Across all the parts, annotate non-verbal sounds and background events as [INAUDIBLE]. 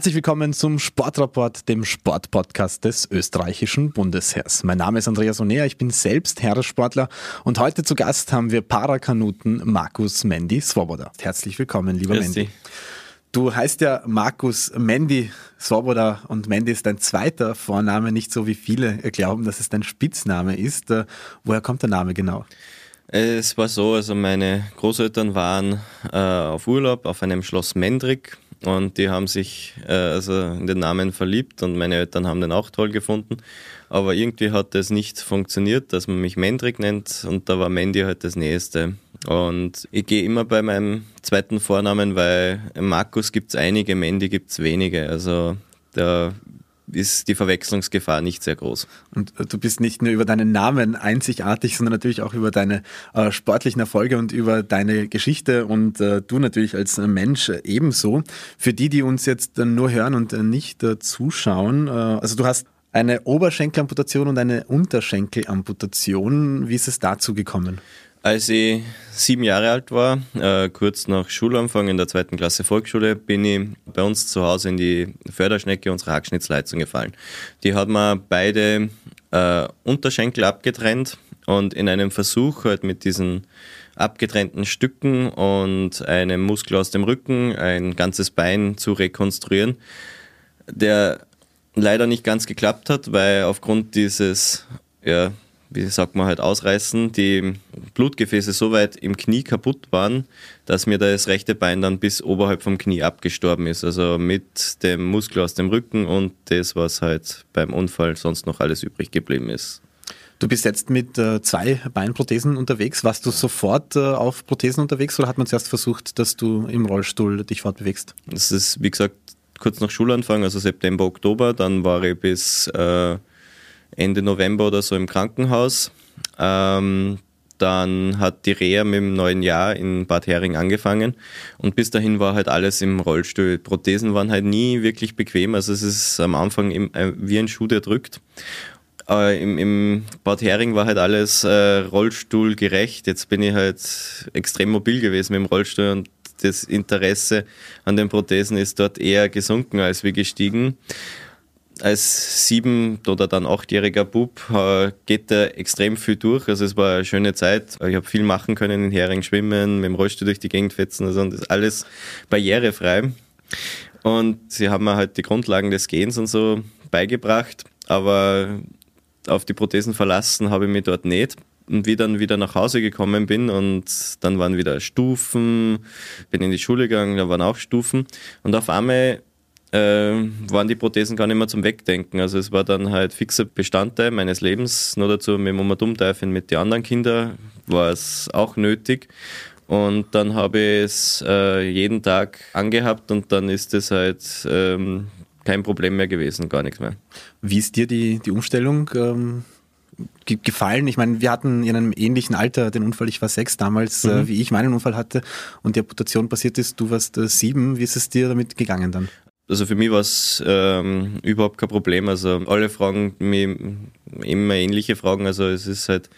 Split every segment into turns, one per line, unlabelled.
Herzlich willkommen zum Sportrapport, dem Sportpodcast des österreichischen Bundesheers. Mein Name ist Andreas Onea, ich bin selbst Heeressportler und heute zu Gast haben wir Parakanuten Markus Mendy Svoboda. Herzlich willkommen, lieber Grüß Mendy. Du heißt ja Markus Mendy Svoboda und Mendy ist dein zweiter Vorname, nicht so wie viele glauben, dass es dein Spitzname ist. Äh, woher kommt der Name genau?
Es war so, also meine Großeltern waren äh, auf Urlaub auf einem Schloss Mendrick und die haben sich äh, also in den Namen verliebt und meine Eltern haben den auch toll gefunden. Aber irgendwie hat das nicht funktioniert, dass man mich Mendrik nennt und da war Mandy halt das Nächste. Und ich gehe immer bei meinem zweiten Vornamen, weil Markus gibt es einige, Mandy gibt es wenige. Also da ist die Verwechslungsgefahr nicht sehr groß.
Und äh, du bist nicht nur über deinen Namen einzigartig, sondern natürlich auch über deine äh, sportlichen Erfolge und über deine Geschichte und äh, du natürlich als Mensch ebenso. Für die, die uns jetzt nur hören und äh, nicht äh, zuschauen, äh, also du hast eine Oberschenkelamputation und eine Unterschenkelamputation. Wie ist es dazu gekommen?
Als ich sieben Jahre alt war, äh, kurz nach Schulanfang in der zweiten Klasse Volksschule, bin ich bei uns zu Hause in die Förderschnecke unserer Hackschnittsleistung gefallen. Die hat mir beide äh, Unterschenkel abgetrennt und in einem Versuch halt mit diesen abgetrennten Stücken und einem Muskel aus dem Rücken ein ganzes Bein zu rekonstruieren, der leider nicht ganz geklappt hat, weil aufgrund dieses ja, wie sagt man halt, ausreißen, die Blutgefäße so weit im Knie kaputt waren, dass mir das rechte Bein dann bis oberhalb vom Knie abgestorben ist. Also mit dem Muskel aus dem Rücken und das, was halt beim Unfall sonst noch alles übrig geblieben ist.
Du bist jetzt mit äh, zwei Beinprothesen unterwegs. Warst du sofort äh, auf Prothesen unterwegs oder hat man zuerst versucht, dass du im Rollstuhl dich fortbewegst?
Das ist, wie gesagt, kurz nach Schulanfang, also September, Oktober. Dann war ich bis äh, Ende November oder so im Krankenhaus. Ähm, dann hat die Reha mit dem neuen Jahr in Bad Hering angefangen und bis dahin war halt alles im Rollstuhl. Prothesen waren halt nie wirklich bequem, also es ist am Anfang äh, wie ein Schuh, der drückt. Äh, im, im, Bad Hering war halt alles äh, Rollstuhlgerecht. Jetzt bin ich halt extrem mobil gewesen mit dem Rollstuhl und das Interesse an den Prothesen ist dort eher gesunken als wie gestiegen als sieben- oder dann achtjähriger Bub äh, geht er extrem viel durch. Also es war eine schöne Zeit. Ich habe viel machen können, in Hering schwimmen, mit dem Rollstuhl durch die Gegend fetzen. Also das ist alles barrierefrei. Und sie haben mir halt die Grundlagen des Gehens und so beigebracht. Aber auf die Prothesen verlassen habe ich mich dort nicht. Und wie dann wieder nach Hause gekommen bin und dann waren wieder Stufen, bin in die Schule gegangen, da waren auch Stufen. Und auf einmal waren die Prothesen gar nicht mehr zum Wegdenken. Also es war dann halt fixer Bestandteil meines Lebens. Nur dazu mit Mama Dummteifen mit den anderen Kindern war es auch nötig. Und dann habe ich es äh, jeden Tag angehabt und dann ist es halt ähm, kein Problem mehr gewesen, gar nichts mehr.
Wie ist dir die, die Umstellung ähm, gefallen? Ich meine, wir hatten in einem ähnlichen Alter den Unfall, ich war sechs damals, äh, mhm. äh, wie ich meinen Unfall hatte und die Amputation passiert ist, du warst äh, sieben. Wie ist es dir damit gegangen dann?
Also für mich war es ähm, überhaupt kein Problem. Also alle fragen mich immer ähnliche Fragen. Also es ist halt,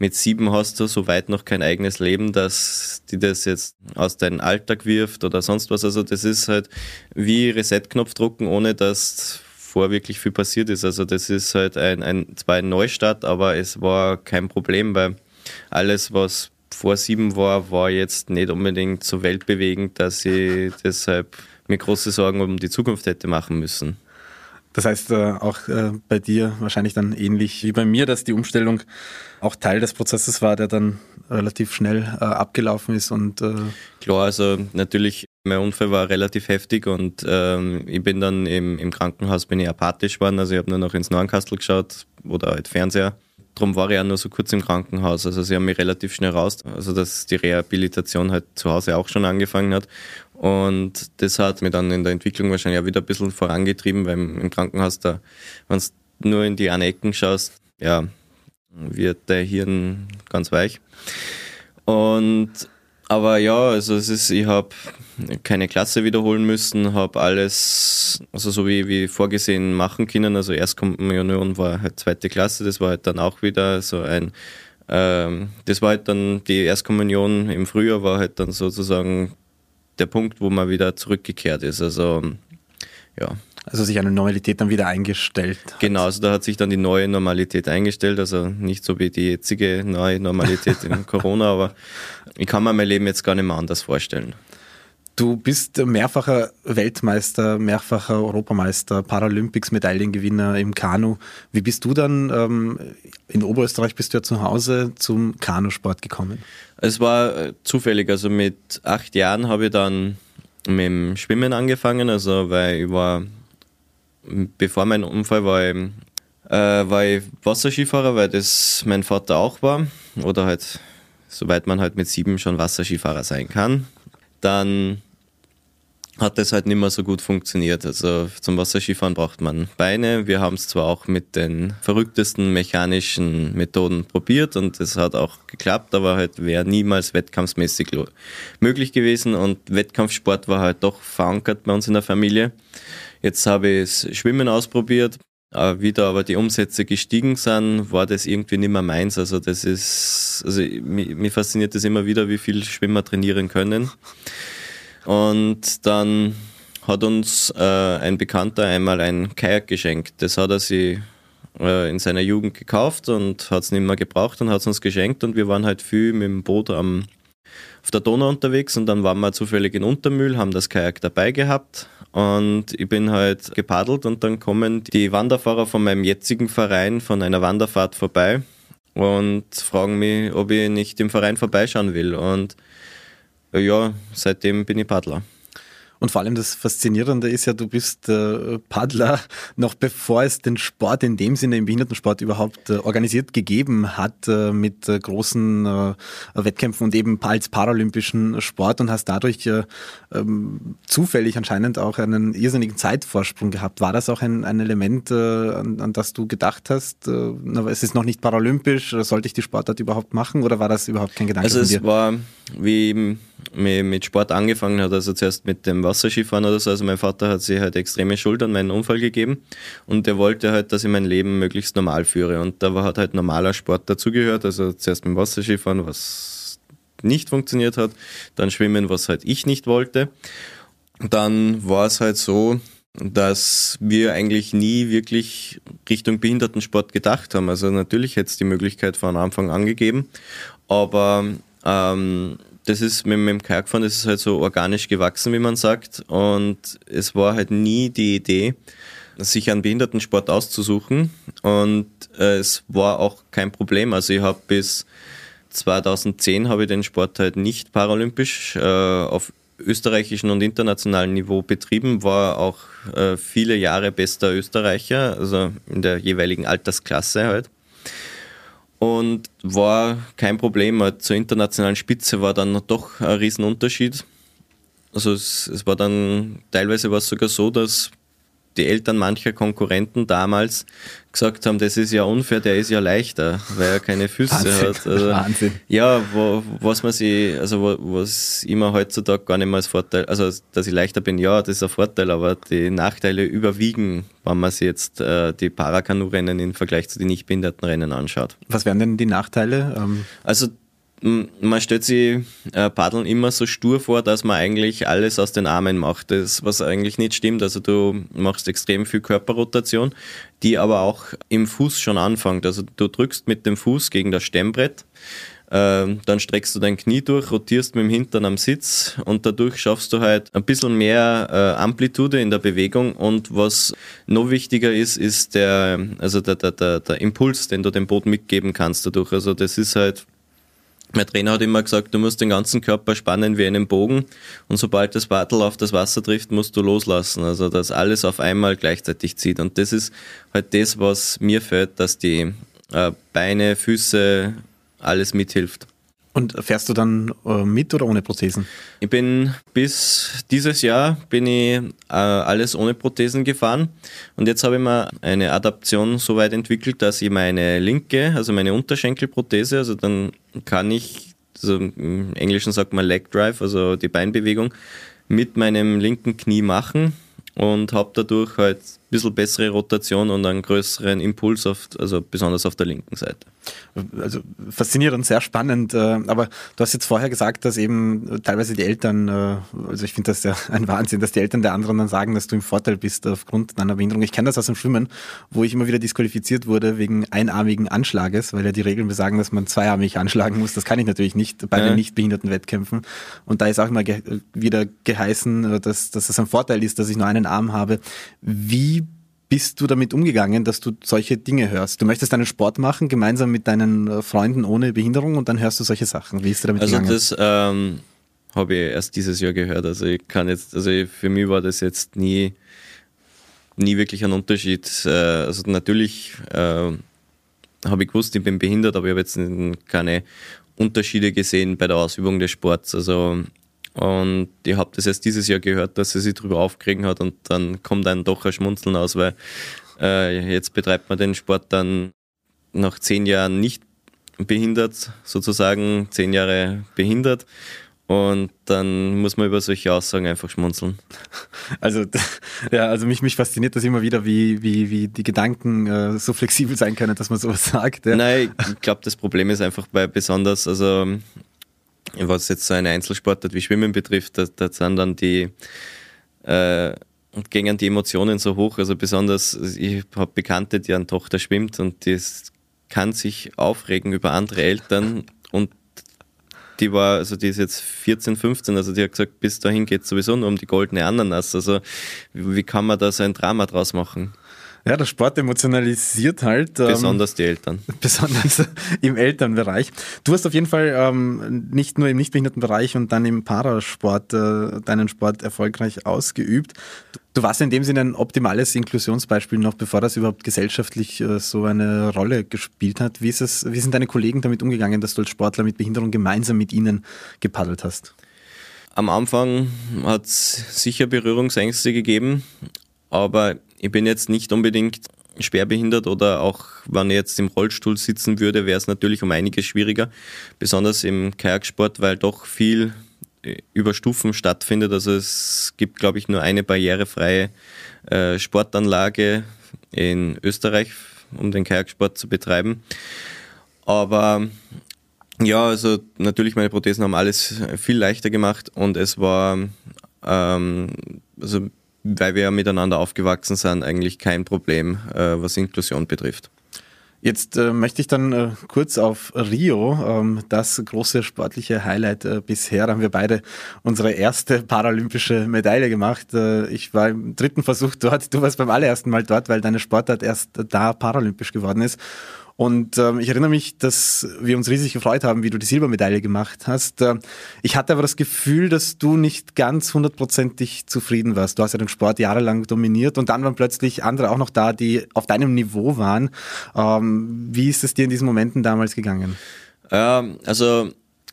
mit sieben hast du so weit noch kein eigenes Leben, dass die das jetzt aus deinem Alltag wirft oder sonst was. Also das ist halt wie Reset-Knopf drucken, ohne dass vor wirklich viel passiert ist. Also das ist halt ein, ein zwar ein Neustart, aber es war kein Problem, weil alles, was vor sieben war, war jetzt nicht unbedingt so weltbewegend, dass ich deshalb mir große Sorgen um die Zukunft hätte machen müssen.
Das heißt äh, auch äh, bei dir wahrscheinlich dann ähnlich wie bei mir, dass die Umstellung auch Teil des Prozesses war, der dann relativ schnell äh, abgelaufen ist und
klar, also natürlich mein Unfall war relativ heftig und ähm, ich bin dann im, im Krankenhaus bin ich apathisch geworden, also ich habe nur noch ins Neuenkastel geschaut oder halt Fernseher. Darum war ich auch nur so kurz im Krankenhaus. Also sie haben mich relativ schnell raus, also dass die Rehabilitation halt zu Hause auch schon angefangen hat. Und das hat mir dann in der Entwicklung wahrscheinlich auch wieder ein bisschen vorangetrieben, weil im Krankenhaus da, wenn du nur in die einen Ecken schaust, ja, wird der Hirn ganz weich. Und aber ja, also es ist, ich habe keine Klasse wiederholen müssen, habe alles, also so wie, wie vorgesehen machen können. Also Erstkommunion war halt zweite Klasse, das war halt dann auch wieder so ein, ähm, das war halt dann die Erstkommunion im Frühjahr war halt dann sozusagen der Punkt, wo man wieder zurückgekehrt ist. Also ja.
Also sich eine Normalität dann wieder eingestellt.
Hat. Genau, also da hat sich dann die neue Normalität eingestellt, also nicht so wie die jetzige neue Normalität in [LAUGHS] Corona, aber ich kann mir mein Leben jetzt gar nicht mehr anders vorstellen.
Du bist mehrfacher Weltmeister, mehrfacher Europameister, Paralympics-Medaillengewinner im Kanu. Wie bist du dann, ähm, in Oberösterreich bist du ja zu Hause, zum Kanusport gekommen?
Es war äh, zufällig, also mit acht Jahren habe ich dann mit dem Schwimmen angefangen, also weil ich war, bevor mein Unfall war ich, äh, war ich Wasserskifahrer, weil das mein Vater auch war oder halt, soweit man halt mit sieben schon Wasserskifahrer sein kann dann hat das halt nicht mehr so gut funktioniert. Also zum Wasserskifahren braucht man Beine. Wir haben es zwar auch mit den verrücktesten mechanischen Methoden probiert und es hat auch geklappt, aber halt wäre niemals wettkampfsmäßig möglich gewesen und Wettkampfsport war halt doch verankert bei uns in der Familie. Jetzt habe ich Schwimmen ausprobiert. Wie da aber die Umsätze gestiegen sind, war das irgendwie nicht mehr meins. Also das ist, also mir fasziniert das immer wieder, wie viel Schwimmer trainieren können. Und dann hat uns äh, ein Bekannter einmal ein Kajak geschenkt. Das hat er sich äh, in seiner Jugend gekauft und hat es nicht mehr gebraucht und hat es uns geschenkt und wir waren halt viel mit dem Boot am, auf der Donau unterwegs und dann waren wir zufällig in Untermühl, haben das Kajak dabei gehabt und ich bin halt gepaddelt und dann kommen die Wanderfahrer von meinem jetzigen Verein von einer Wanderfahrt vorbei und fragen mich, ob ich nicht im Verein vorbeischauen will und ja, seitdem bin ich Paddler.
Und vor allem das Faszinierende ist ja, du bist äh, Paddler, [LAUGHS] noch bevor es den Sport in dem Sinne im Behindertensport überhaupt äh, organisiert gegeben hat, äh, mit äh, großen äh, Wettkämpfen und eben als paralympischen Sport und hast dadurch äh, ähm, zufällig anscheinend auch einen irrsinnigen Zeitvorsprung gehabt. War das auch ein, ein Element, an, an, das du gedacht hast? na, es ist noch nicht paralympisch, sollte ich die Sportart überhaupt machen oder war das überhaupt kein Gedanke?
Also es war, wie mit Sport angefangen hat, also zuerst mit dem Wasserskifahren oder so. Also mein Vater hat sich halt extreme Schuld an meinen Unfall gegeben und der wollte halt, dass ich mein Leben möglichst normal führe. Und da hat halt normaler Sport dazugehört. Also zuerst mit dem Wasserskifahren, was nicht funktioniert hat, dann Schwimmen, was halt ich nicht wollte. Dann war es halt so, dass wir eigentlich nie wirklich Richtung Behindertensport gedacht haben. Also natürlich hätte es die Möglichkeit von Anfang an gegeben, aber ähm, das ist mit, mit dem Kajakfahren, das ist halt so organisch gewachsen, wie man sagt. Und es war halt nie die Idee, sich einen Behindertensport auszusuchen. Und äh, es war auch kein Problem. Also ich habe bis 2010 habe ich den Sport halt nicht paralympisch äh, auf österreichischen und internationalen Niveau betrieben, war auch äh, viele Jahre bester Österreicher, also in der jeweiligen Altersklasse halt und war kein Problem. Zur internationalen Spitze war dann doch ein Riesenunterschied. Also es, es war dann teilweise war es sogar so, dass die Eltern mancher Konkurrenten damals gesagt haben, das ist ja unfair, der ist ja leichter, weil er keine Füße Wahnsinn. hat. Also, Wahnsinn. Ja, wo, was man sich, also wo, was immer heutzutage gar nicht mehr als Vorteil, also dass ich leichter bin, ja, das ist ein Vorteil, aber die Nachteile überwiegen, wenn man sich jetzt äh, die Parakanu-Rennen im Vergleich zu den Nichtbehindertenrennen anschaut.
Was wären denn die Nachteile?
Ähm also man stellt sich äh, Paddeln immer so stur vor, dass man eigentlich alles aus den Armen macht, das, was eigentlich nicht stimmt. Also du machst extrem viel Körperrotation, die aber auch im Fuß schon anfängt. Also du drückst mit dem Fuß gegen das Stemmbrett, äh, dann streckst du dein Knie durch, rotierst mit dem Hintern am Sitz und dadurch schaffst du halt ein bisschen mehr äh, Amplitude in der Bewegung und was noch wichtiger ist, ist der, also der, der, der, der Impuls, den du dem Boot mitgeben kannst dadurch. Also das ist halt mein Trainer hat immer gesagt, du musst den ganzen Körper spannen wie einen Bogen und sobald das Paddel auf das Wasser trifft, musst du loslassen. Also dass alles auf einmal gleichzeitig zieht. Und das ist halt das, was mir fällt, dass die äh, Beine, Füße, alles mithilft.
Und fährst du dann äh, mit oder ohne Prothesen?
Ich bin bis dieses Jahr bin ich äh, alles ohne Prothesen gefahren und jetzt habe ich mir eine Adaption so weit entwickelt, dass ich meine linke, also meine Unterschenkelprothese, also dann kann ich, also im Englischen sagt man Leg Drive, also die Beinbewegung, mit meinem linken Knie machen und habe dadurch halt bisschen bessere Rotation und einen größeren Impuls, auf, also besonders auf der linken Seite.
Also faszinierend, sehr spannend. Äh, aber du hast jetzt vorher gesagt, dass eben teilweise die Eltern, äh, also ich finde das ja [LAUGHS] ein Wahnsinn, dass die Eltern der anderen dann sagen, dass du im Vorteil bist aufgrund deiner Behinderung. Ich kenne das aus dem Schwimmen, wo ich immer wieder disqualifiziert wurde wegen einarmigen Anschlages, weil ja die Regeln besagen, dass man zweiarmig anschlagen muss. Das kann ich natürlich nicht bei ja. den nicht behinderten Wettkämpfen. Und da ist auch immer ge wieder geheißen, äh, dass, dass es ein Vorteil ist, dass ich nur einen Arm habe. Wie bist du damit umgegangen, dass du solche Dinge hörst? Du möchtest einen Sport machen, gemeinsam mit deinen äh, Freunden ohne Behinderung und dann hörst du solche Sachen. Wie ist du damit
also
gegangen?
Also das ähm, habe ich erst dieses Jahr gehört. Also ich kann jetzt, also für mich war das jetzt nie, nie wirklich ein Unterschied. Äh, also natürlich äh, habe ich gewusst, ich bin behindert, aber ich habe jetzt keine Unterschiede gesehen bei der Ausübung des Sports. Also und ich habe das erst dieses Jahr gehört, dass sie sich darüber aufgeregen hat und dann kommt einem doch ein Schmunzeln aus, weil äh, jetzt betreibt man den Sport dann nach zehn Jahren nicht behindert, sozusagen zehn Jahre behindert. Und dann muss man über solche Aussagen einfach schmunzeln.
Also, [LAUGHS] ja, also mich, mich fasziniert das immer wieder, wie, wie, wie die Gedanken äh, so flexibel sein können, dass man sowas sagt.
Ja. Nein, ich glaube, das Problem ist einfach bei besonders, also was jetzt so eine Einzelsportart wie Schwimmen betrifft, da, da sind dann die äh, gingen die Emotionen so hoch. Also besonders, ich habe Bekannte, die eine Tochter schwimmt und das kann sich aufregen über andere Eltern und die war, also die ist jetzt 14, 15, also die hat gesagt, bis dahin geht es sowieso nur um die goldene Ananas. Also wie kann man da so ein Drama draus machen?
Ja, der Sport emotionalisiert halt.
Ähm, besonders die Eltern. [LAUGHS]
Besonders im Elternbereich. Du hast auf jeden Fall ähm, nicht nur im Nichtbehindertenbereich und dann im Parasport äh, deinen Sport erfolgreich ausgeübt. Du warst in dem Sinne ein optimales Inklusionsbeispiel noch, bevor das überhaupt gesellschaftlich äh, so eine Rolle gespielt hat. Wie, ist es, wie sind deine Kollegen damit umgegangen, dass du als Sportler mit Behinderung gemeinsam mit ihnen gepaddelt hast?
Am Anfang hat es sicher Berührungsängste gegeben, aber ich bin jetzt nicht unbedingt schwerbehindert oder auch wenn ich jetzt im Rollstuhl sitzen würde, wäre es natürlich um einiges schwieriger, besonders im Kajaksport, weil doch viel äh, über Stufen stattfindet. Also es gibt, glaube ich, nur eine barrierefreie äh, Sportanlage in Österreich, um den Kajaksport zu betreiben. Aber ja, also natürlich meine Prothesen haben alles viel leichter gemacht und es war ähm, also weil wir ja miteinander aufgewachsen sind, eigentlich kein Problem, äh, was Inklusion betrifft.
Jetzt äh, möchte ich dann äh, kurz auf Rio, ähm, das große sportliche Highlight äh, bisher. Haben wir beide unsere erste paralympische Medaille gemacht. Äh, ich war im dritten Versuch dort, du warst beim allerersten Mal dort, weil deine Sportart erst da paralympisch geworden ist. Und ähm, ich erinnere mich, dass wir uns riesig gefreut haben, wie du die Silbermedaille gemacht hast. Äh, ich hatte aber das Gefühl, dass du nicht ganz hundertprozentig zufrieden warst. Du hast ja den Sport jahrelang dominiert und dann waren plötzlich andere auch noch da, die auf deinem Niveau waren. Ähm, wie ist es dir in diesen Momenten damals gegangen?
Ähm, also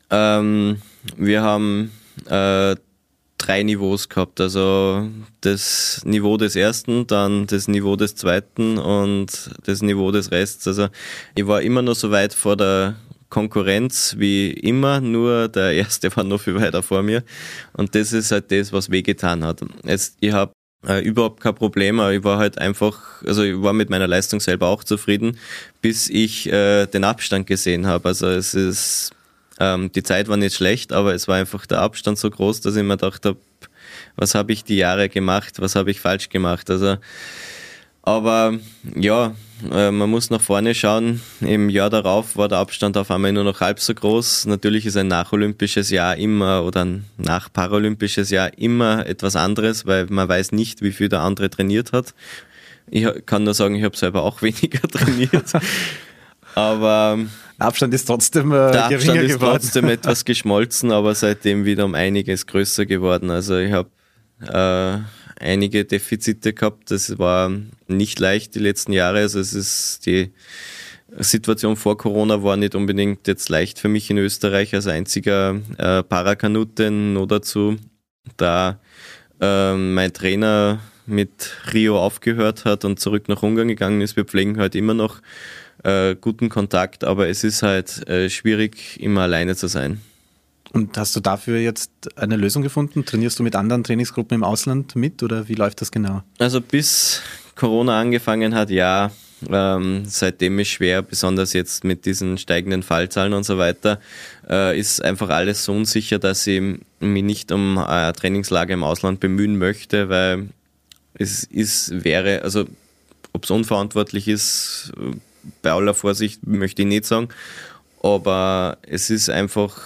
ähm, wir haben äh, drei Niveaus gehabt. Also das Niveau des ersten, dann das Niveau des zweiten und das Niveau des Rests. Also ich war immer noch so weit vor der Konkurrenz wie immer, nur der [LAUGHS] erste war noch viel weiter vor mir. Und das ist halt das, was wehgetan hat. Jetzt, ich habe äh, überhaupt kein Problem, aber ich war halt einfach, also ich war mit meiner Leistung selber auch zufrieden, bis ich äh, den Abstand gesehen habe. Also es ist ähm, die Zeit war nicht schlecht, aber es war einfach der Abstand so groß, dass ich mir gedacht habe, was habe ich die Jahre gemacht, was habe ich falsch gemacht. Also, aber ja, äh, man muss nach vorne schauen. Im Jahr darauf war der Abstand auf einmal nur noch halb so groß. Natürlich ist ein nacholympisches Jahr immer oder ein nachparalympisches Jahr immer etwas anderes, weil man weiß nicht, wie viel der andere trainiert hat. Ich kann nur sagen, ich habe selber auch [LAUGHS] weniger trainiert. [LAUGHS] aber
Abstand ist trotzdem äh,
Der Abstand ist geworden. trotzdem [LAUGHS] etwas geschmolzen, aber seitdem wieder um einiges größer geworden. Also ich habe äh, einige Defizite gehabt. Das war nicht leicht die letzten Jahre. Also es ist die Situation vor Corona war nicht unbedingt jetzt leicht für mich in Österreich als einziger äh, Parakanute nur dazu, da äh, mein Trainer mit Rio aufgehört hat und zurück nach Ungarn gegangen ist. Wir pflegen heute immer noch äh, guten Kontakt, aber es ist halt äh, schwierig, immer alleine zu sein.
Und hast du dafür jetzt eine Lösung gefunden? Trainierst du mit anderen Trainingsgruppen im Ausland mit oder wie läuft das genau?
Also bis Corona angefangen hat, ja, ähm, seitdem ist schwer, besonders jetzt mit diesen steigenden Fallzahlen und so weiter, äh, ist einfach alles so unsicher, dass ich mich nicht um ein Trainingslager im Ausland bemühen möchte, weil es ist, wäre, also ob es unverantwortlich ist, bei aller Vorsicht möchte ich nicht sagen, aber es ist einfach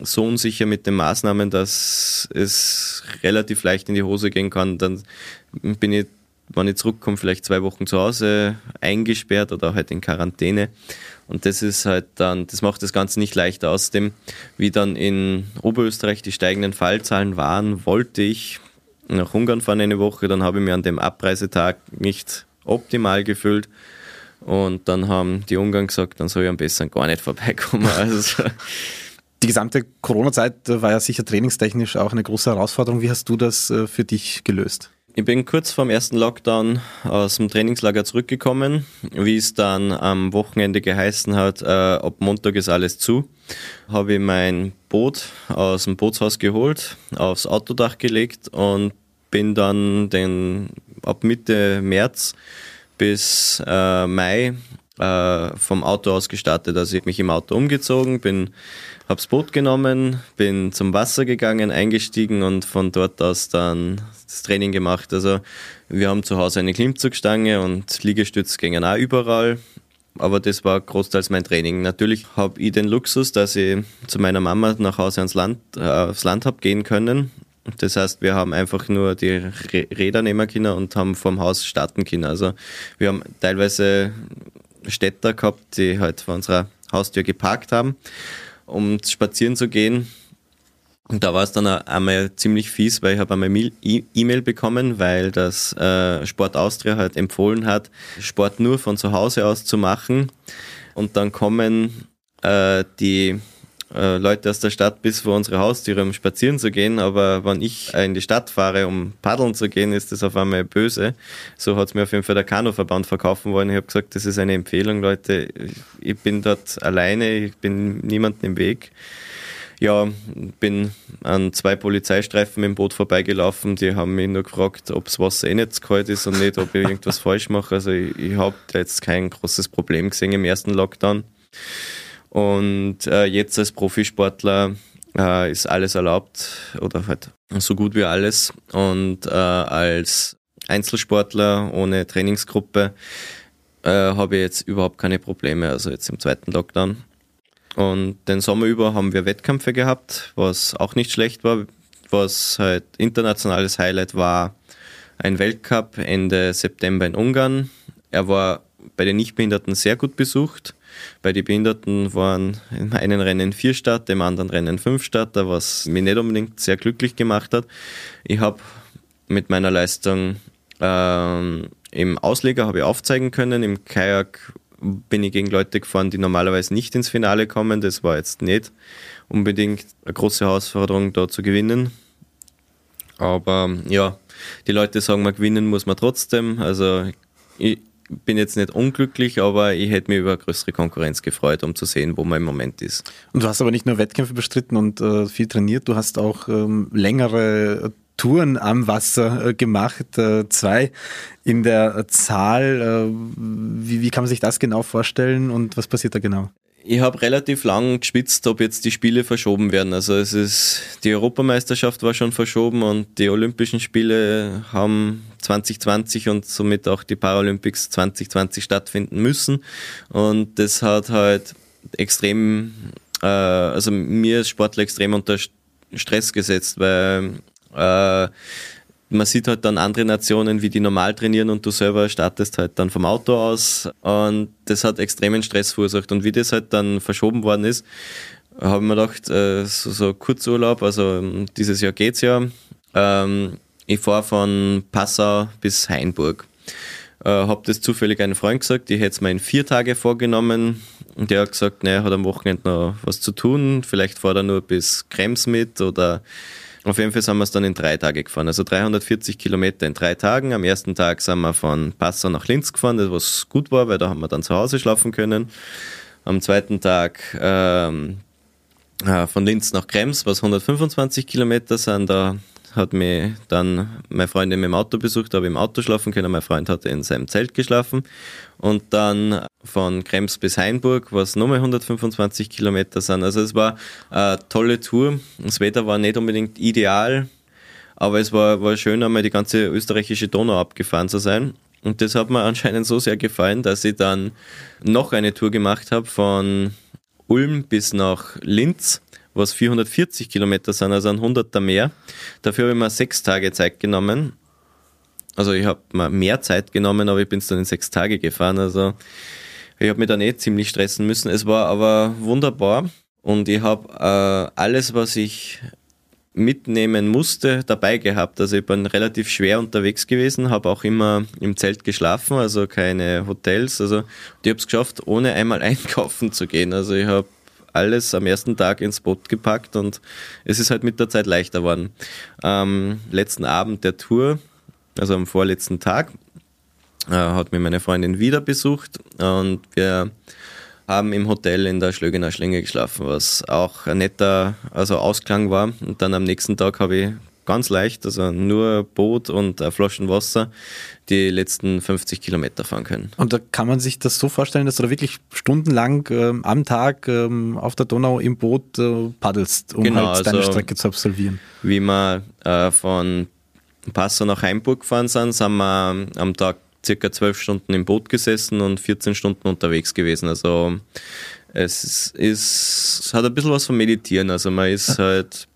so unsicher mit den Maßnahmen, dass es relativ leicht in die Hose gehen kann. Dann bin ich wenn ich zurückkomme, vielleicht zwei Wochen zu Hause eingesperrt oder halt in Quarantäne. Und das ist halt dann, das macht das Ganze nicht leichter. Außerdem, wie dann in Oberösterreich die steigenden Fallzahlen waren, wollte ich nach Ungarn fahren eine Woche. Dann habe ich mir an dem Abreisetag nicht optimal gefühlt. Und dann haben die Ungarn gesagt, dann soll ich am besten gar nicht vorbeikommen. [LAUGHS] Also,
die gesamte Corona-Zeit war ja sicher trainingstechnisch auch eine große Herausforderung. Wie hast du das äh, für dich gelöst?
Ich bin kurz vor dem ersten Lockdown aus dem Trainingslager zurückgekommen, wie es dann am Wochenende geheißen hat, äh, ab Montag ist alles zu, habe ich mein Boot aus dem Bootshaus geholt, aufs Autodach gelegt und bin dann den, ab Mitte März bis äh, Mai äh, vom Auto aus gestartet. Also ich habe mich im Auto umgezogen, bin hab's Boot genommen, bin zum Wasser gegangen, eingestiegen und von dort aus dann das Training gemacht. Also wir haben zu Hause eine Klimmzugstange und Liegestütz gingen auch überall. Aber das war großteils mein Training. Natürlich habe ich den Luxus, dass ich zu meiner Mama nach Hause ans Land, äh, aufs Land habe gehen können. Das heißt, wir haben einfach nur die Räder nehmen können und haben vom Haus starten können. Also wir haben teilweise Städter gehabt, die halt vor unserer Haustür geparkt haben, um spazieren zu gehen. Und da war es dann einmal ziemlich fies, weil ich habe einmal E-Mail bekommen, weil das äh, Sport Austria halt empfohlen hat, Sport nur von zu Hause aus zu machen. Und dann kommen äh, die äh, Leute aus der Stadt bis vor unsere Haustüre, um spazieren zu gehen. Aber wenn ich in die Stadt fahre, um paddeln zu gehen, ist das auf einmal böse. So hat es mir auf jeden Fall der Kanuverband verkaufen wollen. Ich habe gesagt, das ist eine Empfehlung, Leute. Ich bin dort alleine, ich bin niemandem im Weg. Ja, bin an zwei Polizeistreifen dem Boot vorbeigelaufen. Die haben mich nur gefragt, ob das Wasser eh nicht zu kalt ist und nicht, ob ich irgendwas [LAUGHS] falsch mache. Also ich, ich habe jetzt kein großes Problem gesehen im ersten Lockdown. Und äh, jetzt als Profisportler äh, ist alles erlaubt oder halt so gut wie alles. Und äh, als Einzelsportler ohne Trainingsgruppe äh, habe ich jetzt überhaupt keine Probleme, also jetzt im zweiten Lockdown. Und den Sommer über haben wir Wettkämpfe gehabt, was auch nicht schlecht war. Was halt internationales Highlight war, ein Weltcup Ende September in Ungarn. Er war bei den Nichtbehinderten sehr gut besucht. Bei den Behinderten waren in einem Rennen vier Starter, im anderen Rennen fünf Starter, was mich nicht unbedingt sehr glücklich gemacht hat. Ich habe mit meiner Leistung ähm, im Ausleger ich aufzeigen können, im Kajak bin ich gegen Leute gefahren, die normalerweise nicht ins Finale kommen. Das war jetzt nicht unbedingt eine große Herausforderung, da zu gewinnen. Aber ja, die Leute sagen, man gewinnen muss man trotzdem. Also ich, bin jetzt nicht unglücklich, aber ich hätte mich über größere Konkurrenz gefreut, um zu sehen, wo man im Moment ist.
Und du hast aber nicht nur Wettkämpfe bestritten und äh, viel trainiert, du hast auch ähm, längere Touren am Wasser äh, gemacht, äh, zwei in der Zahl. Äh, wie, wie kann man sich das genau vorstellen und was passiert da genau?
Ich habe relativ lang geschwitzt, ob jetzt die Spiele verschoben werden. Also es ist die Europameisterschaft war schon verschoben und die Olympischen Spiele haben 2020 und somit auch die Paralympics 2020 stattfinden müssen. Und das hat halt extrem, äh, also mir als Sportler extrem unter Stress gesetzt, weil äh, man sieht halt dann andere Nationen, wie die normal trainieren und du selber startest halt dann vom Auto aus. Und das hat extremen Stress verursacht. Und wie das halt dann verschoben worden ist, habe ich mir gedacht, äh, so, so Kurzurlaub, also ähm, dieses Jahr geht's ja, ähm, ich fahre von Passau bis Hainburg. Äh, habe das zufällig einem Freund gesagt, ich hätte es mir in vier Tage vorgenommen. Und der hat gesagt, er hat am Wochenende noch was zu tun, vielleicht fahrt er nur bis Krems mit oder auf jeden Fall sind wir es dann in drei Tage gefahren. Also 340 Kilometer in drei Tagen. Am ersten Tag sind wir von Passau nach Linz gefahren, was gut war, weil da haben wir dann zu Hause schlafen können. Am zweiten Tag ähm, äh, von Linz nach Krems, was 125 Kilometer sind, da hat mich dann meine Freundin mit dem Auto besucht, habe im Auto schlafen können. Mein Freund hatte in seinem Zelt geschlafen. Und dann von Krems bis Hainburg, was nochmal 125 Kilometer sind. Also es war eine tolle Tour. Das Wetter war nicht unbedingt ideal, aber es war, war schön, einmal die ganze österreichische Donau abgefahren zu sein. Und das hat mir anscheinend so sehr gefallen, dass ich dann noch eine Tour gemacht habe von Ulm bis nach Linz, was 440 Kilometer sind, also ein Hunderter mehr. Dafür habe ich mir sechs Tage Zeit genommen. Also ich habe mir mehr Zeit genommen, aber ich bin es dann in sechs Tage gefahren. Also ich habe mich dann eh ziemlich stressen müssen. Es war aber wunderbar und ich habe äh, alles, was ich mitnehmen musste, dabei gehabt. Also ich bin relativ schwer unterwegs gewesen, habe auch immer im Zelt geschlafen, also keine Hotels. Also ich habe es geschafft, ohne einmal [LAUGHS] einkaufen zu gehen. Also ich habe alles am ersten Tag ins Boot gepackt und es ist halt mit der Zeit leichter geworden. Am letzten Abend der Tour, also am vorletzten Tag, äh, hat mir meine Freundin wieder besucht und wir haben im Hotel in der Schlögener Schlinge geschlafen, was auch ein netter also Ausklang war. Und dann am nächsten Tag habe ich ganz leicht, also nur Boot und Flaschen Wasser, die letzten 50 Kilometer fahren können.
Und da kann man sich das so vorstellen, dass du da wirklich stundenlang ähm, am Tag ähm, auf der Donau im Boot äh, paddelst, um genau, halt deine also, Strecke zu absolvieren.
Wie wir äh, von Passau nach Heimburg gefahren sind, sind wir am Tag circa zwölf Stunden im Boot gesessen und 14 Stunden unterwegs gewesen. Also es ist, es hat ein bisschen was von Meditieren. Also man ist halt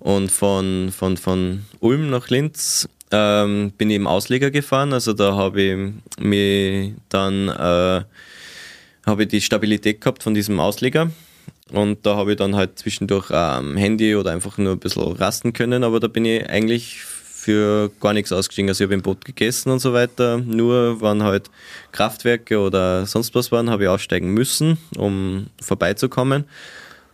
und von, von, von Ulm nach Linz ähm, bin ich im Ausleger gefahren. Also da habe ich mir dann äh, habe ich die Stabilität gehabt von diesem Ausleger. Und da habe ich dann halt zwischendurch am ähm, Handy oder einfach nur ein bisschen rasten können, aber da bin ich eigentlich für gar nichts ausgestiegen. Also ich habe im Boot gegessen und so weiter. Nur wenn halt Kraftwerke oder sonst was waren, habe ich aussteigen müssen, um vorbeizukommen.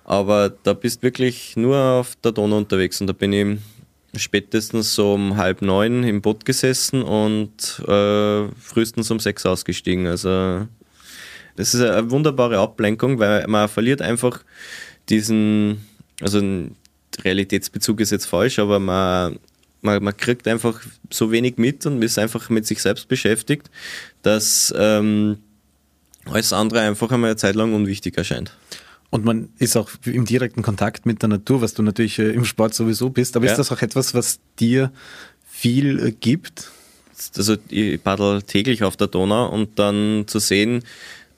Aber da bist wirklich nur auf der Donau unterwegs und da bin ich spätestens so um halb neun im Boot gesessen und äh, frühestens um sechs ausgestiegen. Also das ist eine wunderbare Ablenkung, weil man verliert einfach diesen, also Realitätsbezug ist jetzt falsch, aber man man, man kriegt einfach so wenig mit und ist einfach mit sich selbst beschäftigt, dass ähm, alles andere einfach einmal eine Zeit lang unwichtig erscheint.
Und man ist auch im direkten Kontakt mit der Natur, was du natürlich äh, im Sport sowieso bist. Aber ja. ist das auch etwas, was dir viel äh, gibt?
Also ich paddel täglich auf der Donau und dann zu sehen,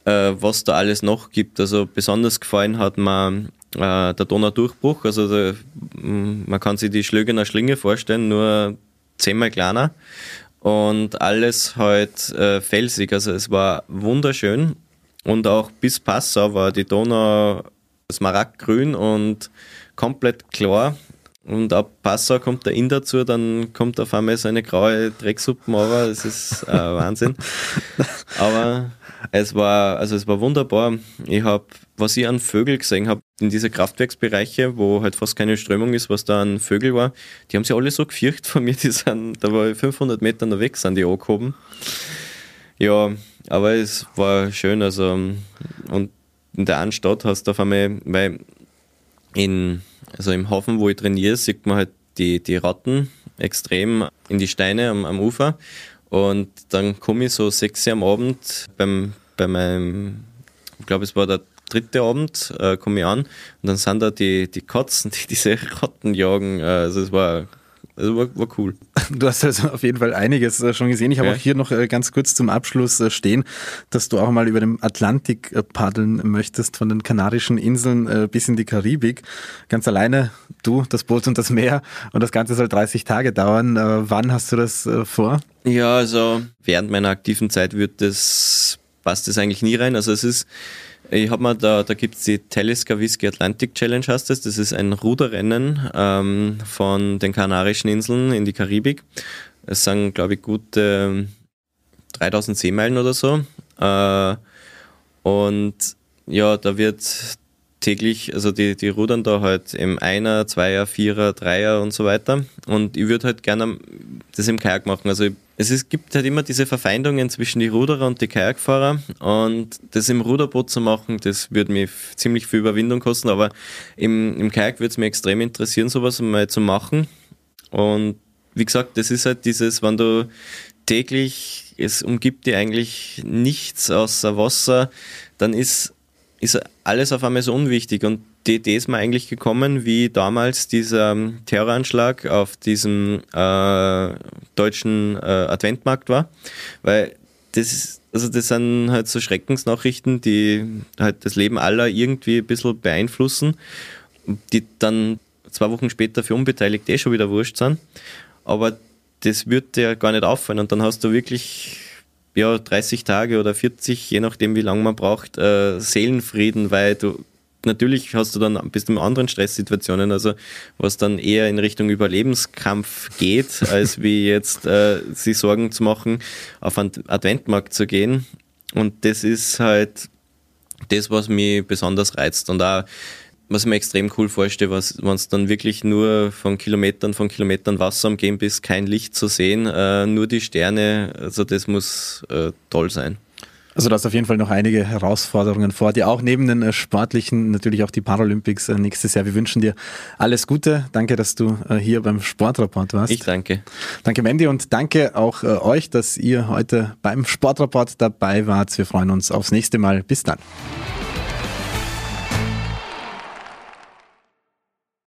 äh, was da alles noch gibt. Also besonders gefallen hat mir der Donaudurchbruch. Also der, man kann sich die Schlögener Schlinge vorstellen, nur zehnmal kleiner und alles halt äh, felsig. Also es war wunderschön und auch bis Passau war die Donau smaragdgrün und komplett klar. Und ab Passau kommt der Inn dazu, dann kommt auf einmal so eine graue Drecksuppe aber das ist äh, [LAUGHS] Wahnsinn. Aber es war, also es war wunderbar. Ich habe, was ich an Vögel gesehen habe, in diese Kraftwerksbereiche, wo halt fast keine Strömung ist, was da an Vögel war, die haben sich alle so gefürcht von mir, die sind, da war ich 500 Meter weg, sind die angehoben. Ja, aber es war schön, also, und in der einen Stadt hast du auf einmal, weil in, also im Hafen, wo ich trainiere, sieht man halt die, die Ratten extrem in die Steine am, am Ufer und dann komme ich so sechs Uhr am Abend beim, bei meinem, ich glaube, es war der dritte Abend, äh, komme ich an und dann sind da die, die Katzen, [LAUGHS] die diese Ratten jagen. Äh, also es war also war, war cool.
Du hast also auf jeden Fall einiges äh, schon gesehen. Ich habe ja. auch hier noch äh, ganz kurz zum Abschluss äh, stehen, dass du auch mal über den Atlantik paddeln möchtest, von den Kanarischen Inseln bis in die Karibik. Ganz alleine, du, das Boot und das Meer. Und das Ganze soll 30 Tage dauern. Wann hast du das vor?
Ja, also während meiner aktiven Zeit wird das, passt das eigentlich nie rein. Also es ist ich habe mir da, da gibt es die Talisker Whisky Atlantic Challenge heißt das. Das ist ein Ruderrennen ähm, von den Kanarischen Inseln in die Karibik. Es sind, glaube ich, gute 3000 Seemeilen oder so. Äh, und ja, da wird täglich, also die, die rudern da halt im Einer, Zweier, Vierer, Dreier und so weiter. Und ich würde halt gerne das im Kajak machen. Also ich es ist, gibt halt immer diese Verfeindungen zwischen die Ruderer und die Kajakfahrer und das im Ruderboot zu machen, das würde mir ziemlich viel Überwindung kosten, aber im, im Kajak würde es mir extrem interessieren, sowas mal zu machen und wie gesagt, das ist halt dieses, wenn du täglich, es umgibt dir eigentlich nichts außer Wasser, dann ist, ist alles auf einmal so unwichtig und die Idee ist mir eigentlich gekommen, wie damals dieser Terroranschlag auf diesem äh, deutschen äh, Adventmarkt war, weil das ist, also das sind halt so Schreckensnachrichten, die halt das Leben aller irgendwie ein bisschen beeinflussen, die dann zwei Wochen später für Unbeteiligte eh schon wieder wurscht sind. Aber das wird dir gar nicht auffallen und dann hast du wirklich ja, 30 Tage oder 40, je nachdem wie lange man braucht, äh, Seelenfrieden, weil du natürlich hast du dann bist du in anderen Stresssituationen, also was dann eher in Richtung Überlebenskampf geht, [LAUGHS] als wie jetzt äh, sich Sorgen zu machen, auf einen Adventmarkt zu gehen. Und das ist halt das, was mich besonders reizt. Und auch, was ich mir extrem cool vorstelle, wenn es dann wirklich nur von Kilometern, von Kilometern Wasser umgehen bis kein Licht zu sehen, äh, nur die Sterne, also das muss äh, toll sein.
Also du hast auf jeden Fall noch einige Herausforderungen vor dir, auch neben den äh, sportlichen, natürlich auch die Paralympics äh, nächstes Jahr. Wir wünschen dir alles Gute. Danke, dass du äh, hier beim Sportrapport warst.
Ich danke.
Danke, Mandy, und danke auch euch, dass ihr heute beim Sportrapport dabei wart. Wir freuen uns aufs nächste Mal. Bis dann.